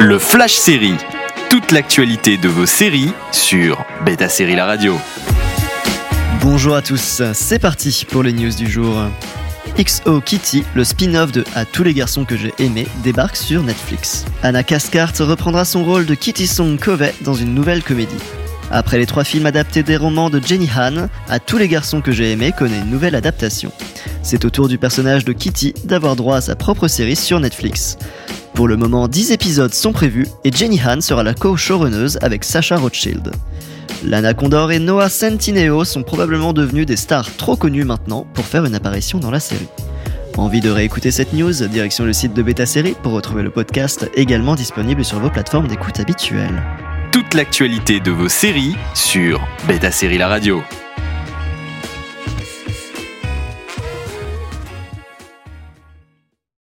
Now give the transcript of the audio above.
Le Flash Série. Toute l'actualité de vos séries sur Beta Série La Radio. Bonjour à tous, c'est parti pour les news du jour. XO Kitty, le spin-off de À tous les garçons que j'ai aimés, débarque sur Netflix. Anna Caskart reprendra son rôle de Kitty Song Covey dans une nouvelle comédie. Après les trois films adaptés des romans de Jenny Han, À tous les garçons que j'ai aimés connaît une nouvelle adaptation. C'est au tour du personnage de Kitty d'avoir droit à sa propre série sur Netflix. Pour le moment, 10 épisodes sont prévus et Jenny Han sera la co-showrunneuse avec Sacha Rothschild. Lana Condor et Noah Centineo sont probablement devenus des stars trop connues maintenant pour faire une apparition dans la série. Envie de réécouter cette news Direction le site de Beta Série pour retrouver le podcast également disponible sur vos plateformes d'écoute habituelles. Toute l'actualité de vos séries sur Beta Série La Radio.